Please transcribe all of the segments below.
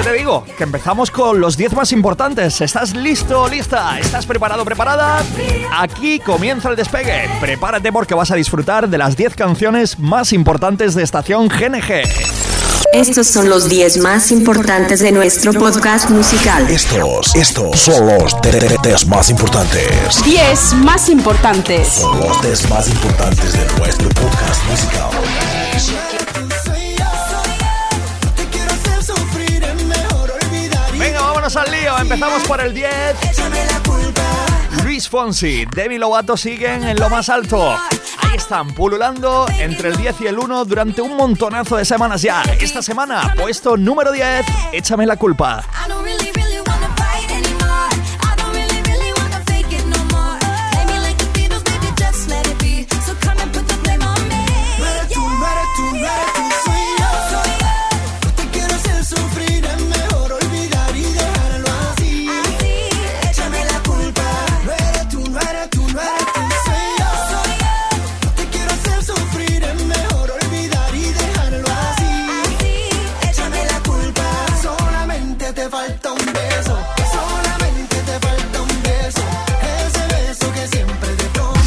¿Qué te digo? Que empezamos con los 10 más importantes. ¿Estás listo, lista? ¿Estás preparado, preparada? Aquí comienza el despegue. Prepárate porque vas a disfrutar de las 10 canciones más importantes de estación GNG. Estos son los 10 más importantes de nuestro podcast musical. Estos, estos son los 10 más importantes. 10 más importantes. Son los 10 más importantes de nuestro podcast musical. Vámonos al lío. Empezamos por el 10. Luis Fonsi, Demi Lovato siguen en lo más alto. Ahí están, pululando entre el 10 y el 1 durante un montonazo de semanas ya. Esta semana, puesto número 10, échame la culpa.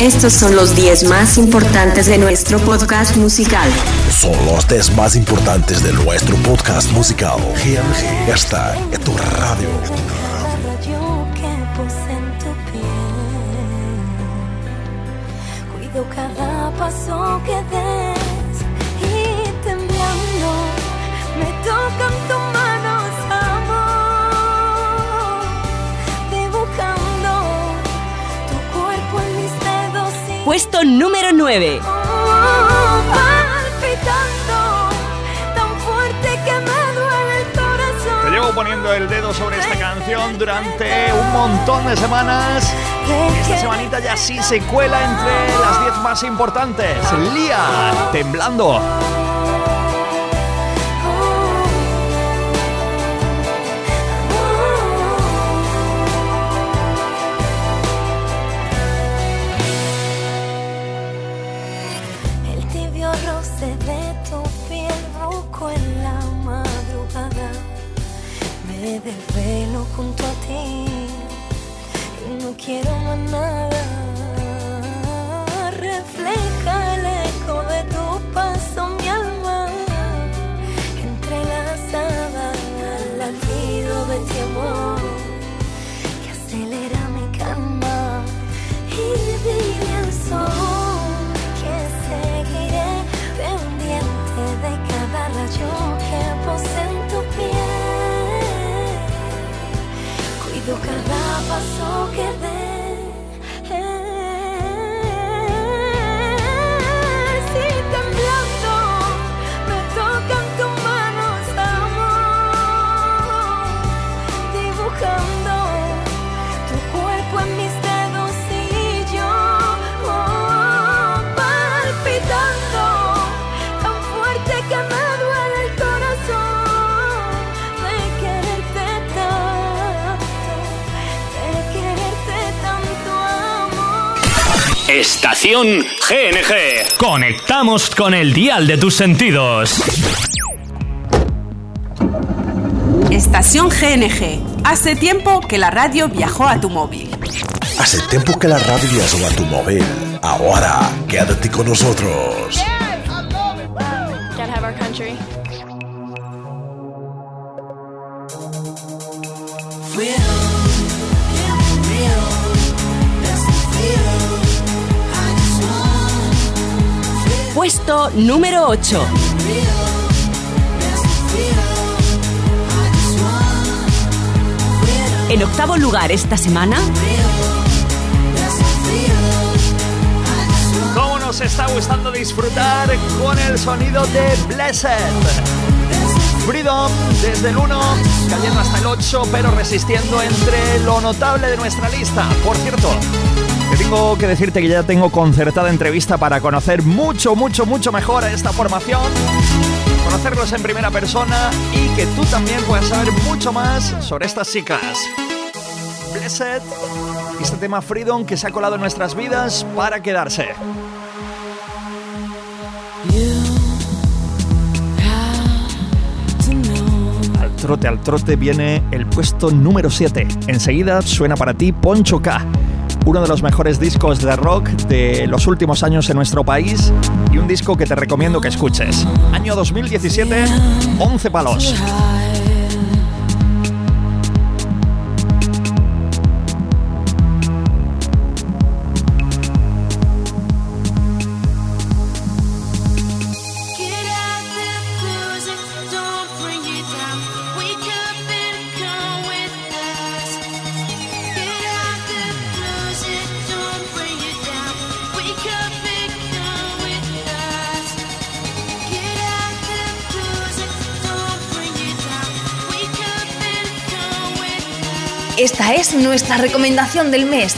Estos son los 10 más importantes de nuestro podcast musical. Son los 10 más importantes de nuestro podcast musical. GMG está en tu radio. Te llevo poniendo el dedo sobre esta canción durante un montón de semanas. Esta semanita ya sí se cuela entre las 10 más importantes. Lía, temblando. Cada paso que Estación GNG. Conectamos con el dial de tus sentidos. Estación GNG. Hace tiempo que la radio viajó a tu móvil. Hace tiempo que la radio viajó a tu móvil. Ahora, quédate con nosotros. Gotta Puesto número 8. En octavo lugar esta semana, ¿Cómo nos está gustando disfrutar con el sonido de Blessed? Freedom desde el 1, cayendo hasta el 8, pero resistiendo entre lo notable de nuestra lista. Por cierto, que decirte que ya tengo concertada entrevista para conocer mucho, mucho, mucho mejor a esta formación, conocerlos en primera persona y que tú también puedas saber mucho más sobre estas chicas. Blessed, este tema Freedom que se ha colado en nuestras vidas para quedarse. Al trote, al trote viene el puesto número 7. Enseguida suena para ti Poncho K uno de los mejores discos de rock de los últimos años en nuestro país y un disco que te recomiendo que escuches. Año 2017, 11 palos. Esta es nuestra recomendación del mes.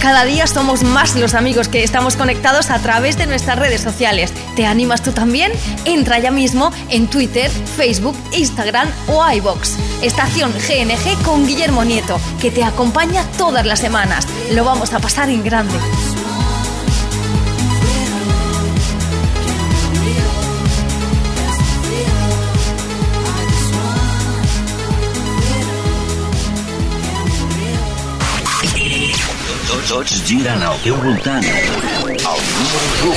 Cada día somos más los amigos que estamos conectados a través de nuestras redes sociales. ¿Te animas tú también? Entra ya mismo en Twitter, Facebook, Instagram o iBox. Estación GNG con Guillermo Nieto, que te acompaña todas las semanas. Lo vamos a pasar en grande. Tots giren al teu voltant. El número 1.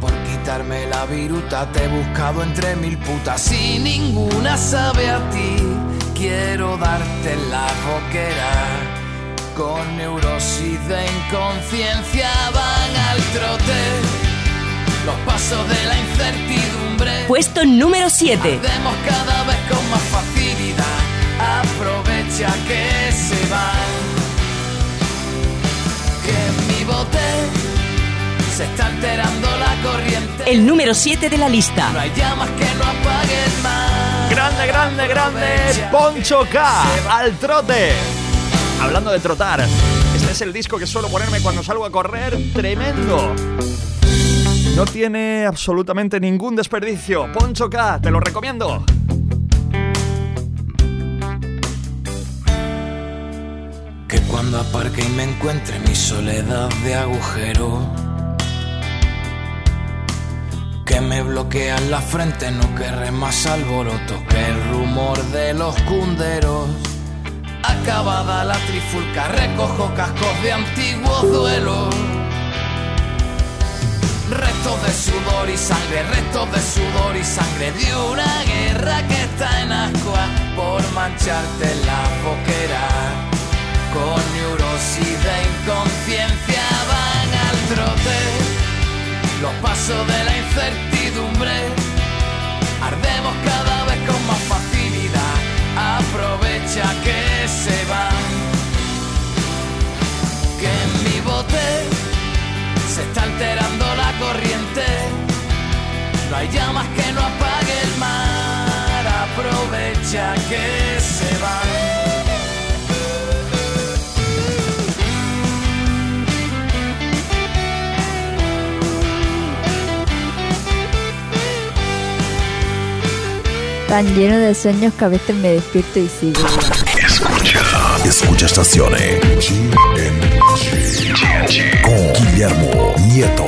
Por quitarme la viruta te he buscado entre mil putas y ninguna sabe a ti. Quiero darte la boquera. Con neurosis de inconsciencia van al trote. Los pasos de la incertidumbre. Puesto número 7. Hacemos cada vez con más facilidad. Aprovecha que se van. Que en mi bote se está alterando la corriente. El número 7 de la lista. No hay llamas que no apaguen más. Grande, grande, grande. Poncho K. Al trote. Hablando de trotar, este es el disco que suelo ponerme cuando salgo a correr. Tremendo. No tiene absolutamente ningún desperdicio. Poncho K, te lo recomiendo. Cuando aparque y me encuentre mi soledad de agujero. Que me bloquean la frente, no querré más alboroto que el rumor de los cunderos. Acabada la trifulca, recojo cascos de antiguos duelos. Restos de sudor y sangre, restos de sudor y sangre de una guerra que está en ascua por mancharte la boquera. Con neurosis de inconsciencia van al trote, los pasos de la incertidumbre. Ardemos cada vez con más facilidad, aprovecha que se van. Que en mi bote se está alterando la corriente. No hay llamas que no apague el mar. Aprovecha que Tan lleno de sueños que a veces me despierto y sigo. Escucha, escucha estaciones. Con Guillermo Nieto.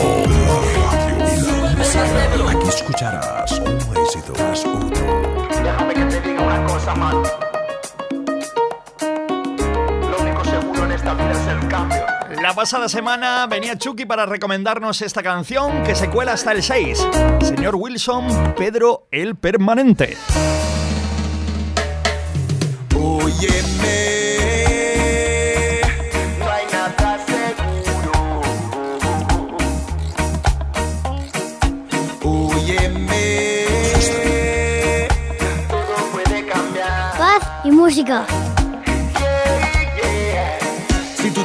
Aquí escucharás un éxito tras otro. Déjame que te diga una cosa, man. La pasada semana venía Chucky para recomendarnos esta canción que se cuela hasta el 6. Señor Wilson, Pedro el Permanente. Óyeme, no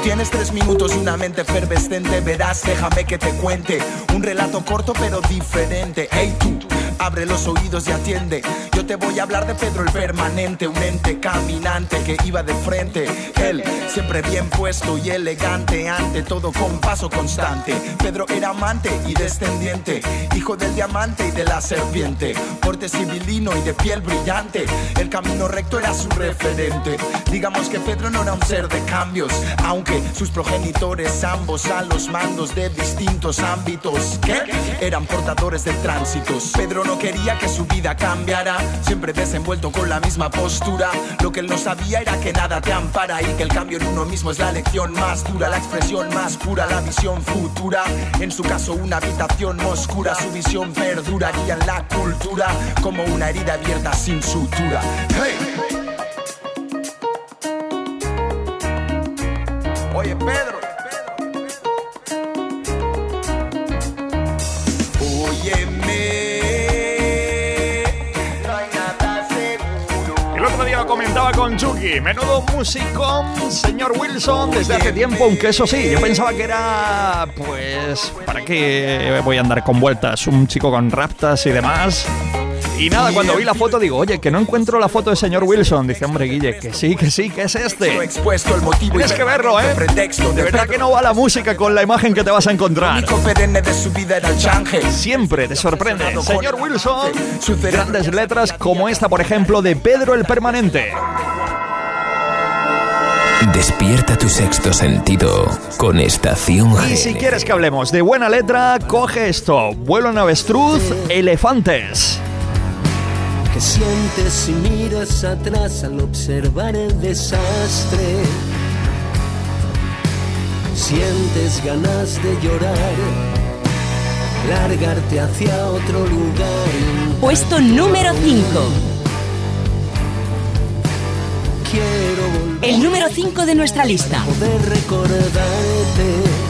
tienes tres minutos y una mente efervescente, verás, déjame que te cuente. Un relato corto pero diferente. Hey tú, abre los oídos y atiende. Yo te voy a hablar de Pedro el permanente, un ente caminante que iba de frente. Él, siempre bien puesto y elegante, ante todo con paso constante. Pedro era amante y descendiente, hijo del diamante y de la serpiente. Porte civilino y de piel brillante, el camino recto era su referente. Digamos que Pedro no era un ser de cambios, aunque sus progenitores ambos a los mandos de distintos ámbitos que eran portadores de tránsitos. Pedro no quería que su vida cambiara, siempre desenvuelto con la misma postura. Lo que él no sabía era que nada te ampara y que el cambio en uno mismo es la lección más dura, la expresión más pura, la visión futura. En su caso, una habitación oscura, su visión perduraría en la cultura como una herida abierta sin sutura. Hey. Con Chucky. Menudo musicón, señor Wilson, desde hace tiempo, aunque eso sí, yo pensaba que era. Pues. ¿Para qué voy a andar con vueltas? Un chico con raptas y demás. Y nada, cuando vi la foto digo, oye, que no encuentro la foto del señor Wilson. Dice, hombre, Guille, que sí, que sí, que es este. Tienes que verlo, ¿eh? De verdad que no va la música con la imagen que te vas a encontrar. único perenne de su vida era el change. Siempre te sorprende. Señor Wilson, grandes letras como esta, por ejemplo, de Pedro el Permanente. Despierta tu sexto sentido con Estación Y si quieres que hablemos de buena letra, coge esto. Vuelo en avestruz, elefantes. Que sientes si miras atrás al observar el desastre. Sientes ganas de llorar, largarte hacia otro lugar. Puesto número 5. Quiero volver El número 5 de nuestra lista. poder recordarte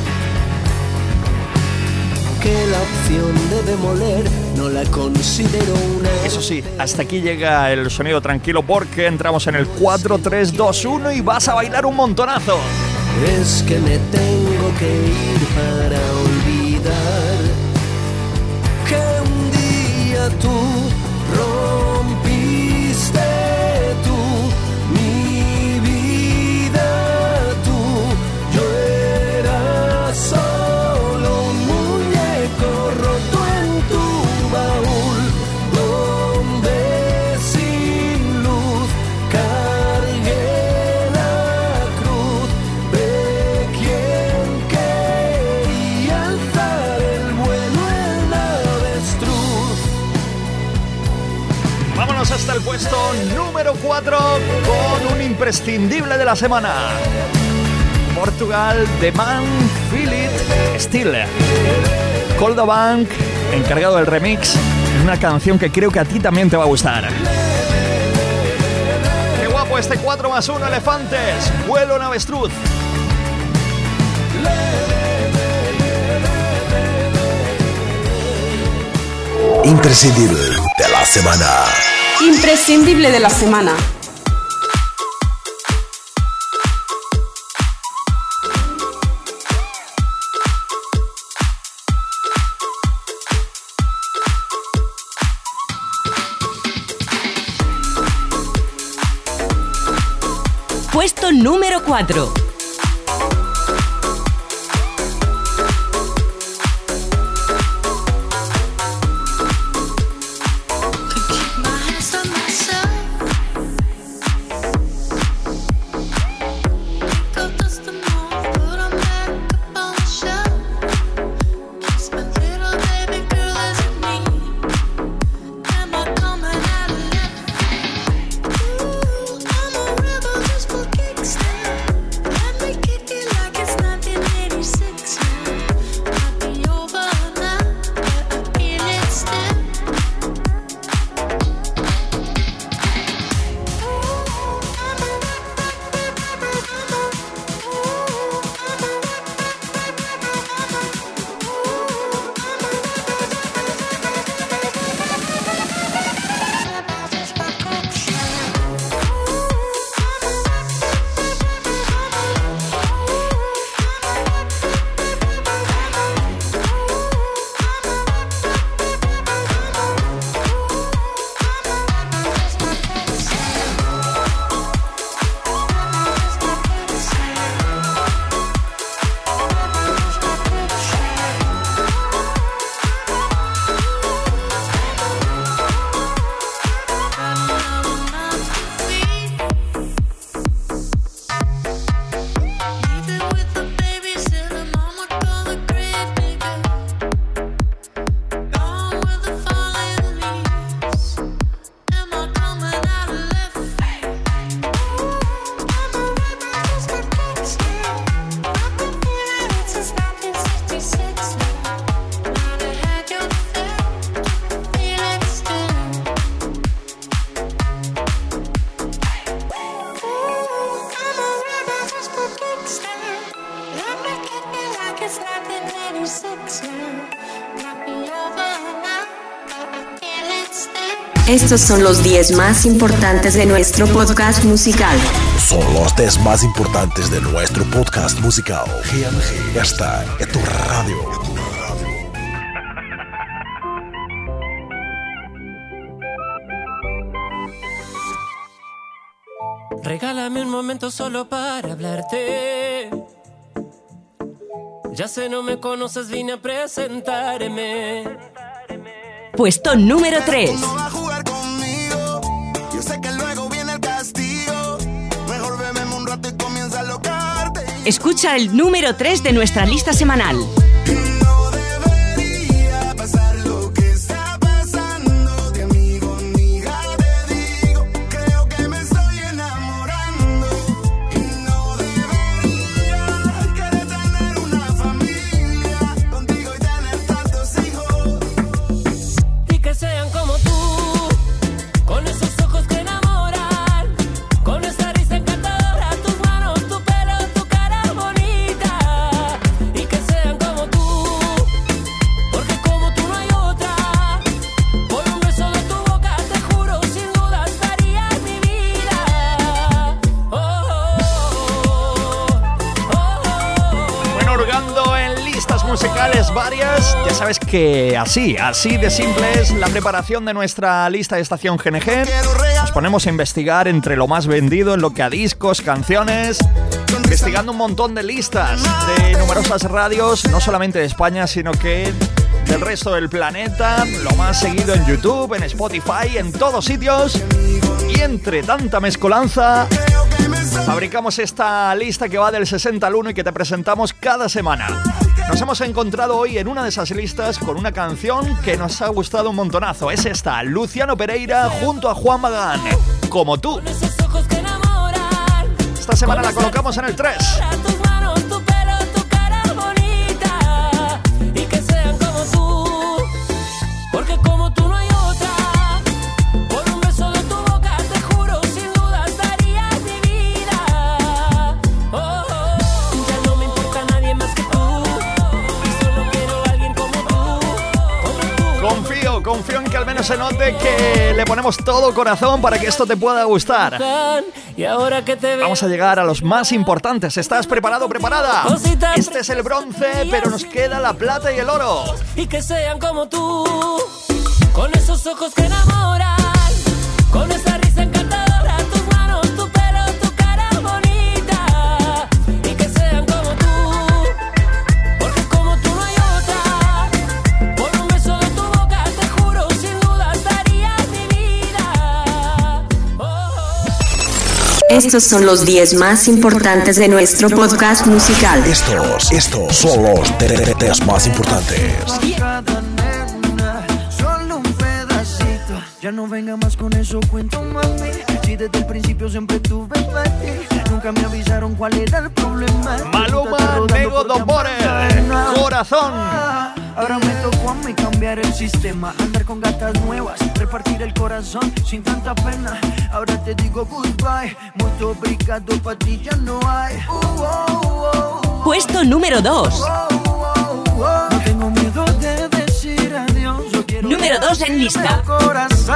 demoler no la considero una. Eso sí, hasta aquí llega el sonido tranquilo porque entramos en el 4, 3, 2, 1 y vas a bailar un montonazo. Es que me tengo que ir para olvidar Hasta el puesto número 4 con un imprescindible de la semana. Portugal, The Man, Feel It, Still. Bank, encargado del remix, una canción que creo que a ti también te va a gustar. ¡Qué guapo este 4 más 1 elefantes! Vuelo en avestruz. Imprescindible de la semana. Imprescindible de la semana. Puesto número 4. Estos son los 10 más importantes de nuestro podcast musical. Son los 10 más importantes de nuestro podcast musical. GMG está en tu radio. Regálame un momento solo para hablarte. Ya sé, no me conoces, vine a presentarme. Puesto número 3. Escucha el número 3 de nuestra lista semanal. Que así, así de simple es la preparación de nuestra lista de estación GNG. Nos ponemos a investigar entre lo más vendido en lo que a discos, canciones, investigando un montón de listas de numerosas radios, no solamente de España, sino que del resto del planeta, lo más seguido en YouTube, en Spotify, en todos sitios. Y entre tanta mezcolanza, fabricamos esta lista que va del 60 al 1 y que te presentamos cada semana. Nos hemos encontrado hoy en una de esas listas con una canción que nos ha gustado un montonazo. Es esta, Luciano Pereira junto a Juan Magán, como tú. Esta semana la colocamos en el 3. Que se note que le ponemos todo corazón para que esto te pueda gustar. Vamos a llegar a los más importantes. ¿Estás preparado, preparada? Este es el bronce, pero nos queda la plata y el oro. y que sean como tú, con esos ojos que Estos son los 10 más importantes de nuestro podcast musical. Estos, estos son los 10 más importantes. Cada nena, solo un pedacito. Ya no venga más con eso, cuento mami. Si desde el principio siempre tuve para ti. Nunca me avisaron cuál era el problema. Maluma, Nego llamar Corazón. Ahora me tocó a mí cambiar el sistema. Andar con gatas nuevas, repartir el corazón sin tanta pena. Ahora te digo goodbye. Muy obrigado, pa' ti ya no hay. Uh, oh, oh, Puesto número 2. oh. No tengo miedo de decir adiós. Yo quiero Número 2 en lista. corazón.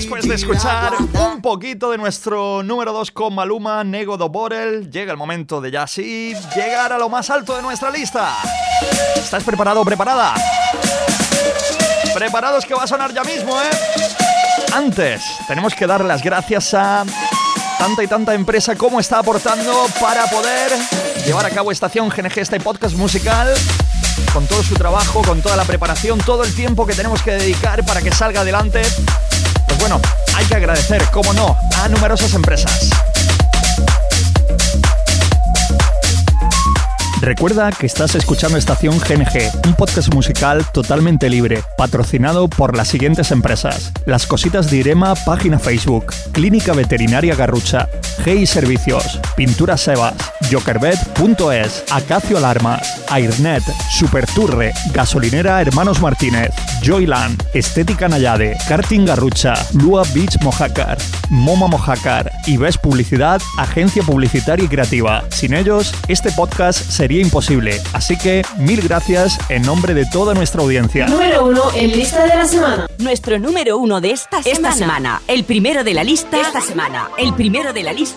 Después de escuchar un poquito de nuestro número 2 con Maluma, Nego do Borel, llega el momento de ya sí llegar a lo más alto de nuestra lista. ¿Estás preparado o preparada? Preparados que va a sonar ya mismo, ¿eh? Antes, tenemos que dar las gracias a tanta y tanta empresa como está aportando para poder llevar a cabo Estación GNG, este podcast musical, con todo su trabajo, con toda la preparación, todo el tiempo que tenemos que dedicar para que salga adelante. Pues bueno, hay que agradecer, como no, a numerosas empresas. Recuerda que estás escuchando Estación GNG, un podcast musical totalmente libre, patrocinado por las siguientes empresas: Las Cositas de Irema, página Facebook, Clínica Veterinaria Garrucha, GI Servicios, Pintura Sebas, Jokerbet.es, Acacio Alarmas, Airnet, Superturre, Gasolinera Hermanos Martínez, Joyland, Estética Nayade, Karting Garrucha, Lua Beach Mojácar, Moma Mojácar y Ves Publicidad, agencia publicitaria y creativa. Sin ellos, este podcast sería imposible. Así que mil gracias en nombre de toda nuestra audiencia. Número uno en lista de la semana. Nuestro número uno de esta semana. Esta semana. El primero de la lista. Esta semana. El primero de la lista.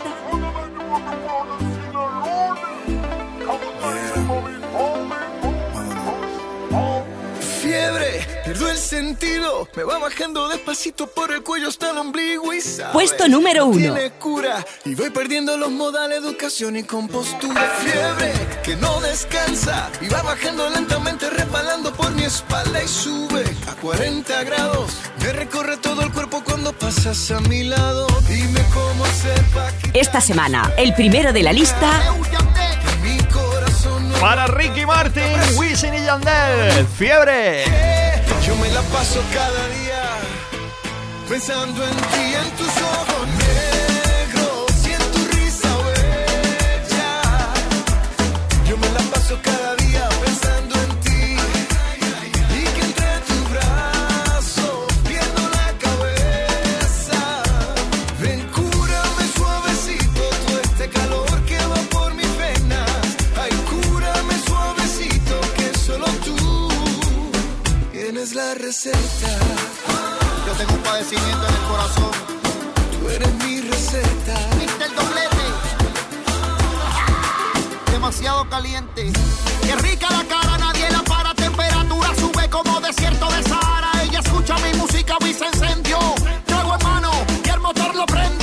Fiebre, pierdo el sentido, me va bajando despacito por el cuello hasta el ombligo y sabe, Puesto número no uno. Tiene cura. Y voy perdiendo los modales, educación y compostura. Fiebre que no descansa. Y va bajando lentamente, resbalando por mi espalda y sube a 40 grados. Me recorre todo el cuerpo cuando pasas a mi lado. Dime cómo hacer pa' que Esta semana. El primero de la lista. mi corazón no Para Ricky Martin, Wisin y Yandel, Fiebre. Yo me la paso cada día pensando en ti, en tus ojos receta. Yo tengo un padecimiento en el corazón. Tú eres mi receta. Viste el doblete. Demasiado caliente. Qué rica la cara, nadie la para. Temperatura sube como desierto de Sahara. Ella escucha mi música y se encendió. Trago en mano y el motor lo prendió.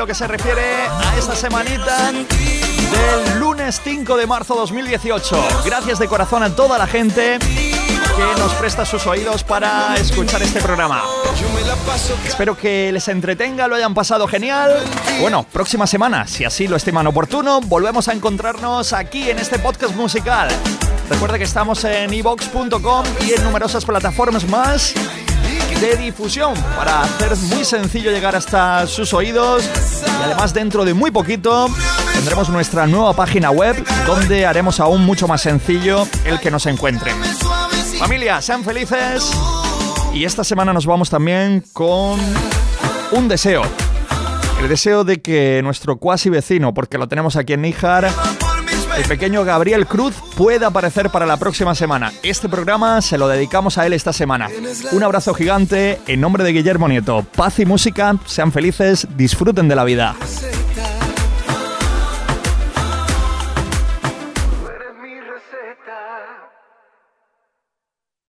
lo que se refiere a esta semanita del lunes 5 de marzo 2018. Gracias de corazón a toda la gente que nos presta sus oídos para escuchar este programa. Espero que les entretenga, lo hayan pasado genial. Bueno, próxima semana, si así lo estiman oportuno, volvemos a encontrarnos aquí en este podcast musical. Recuerda que estamos en evox.com y en numerosas plataformas más de difusión para hacer muy sencillo llegar hasta sus oídos y además dentro de muy poquito tendremos nuestra nueva página web donde haremos aún mucho más sencillo el que nos encuentren. Familia, sean felices y esta semana nos vamos también con un deseo. El deseo de que nuestro cuasi vecino, porque lo tenemos aquí en Níjar, el pequeño Gabriel Cruz pueda aparecer para la próxima semana. Este programa se lo dedicamos a él esta semana. Un abrazo gigante en nombre de Guillermo Nieto. Paz y música, sean felices, disfruten de la vida.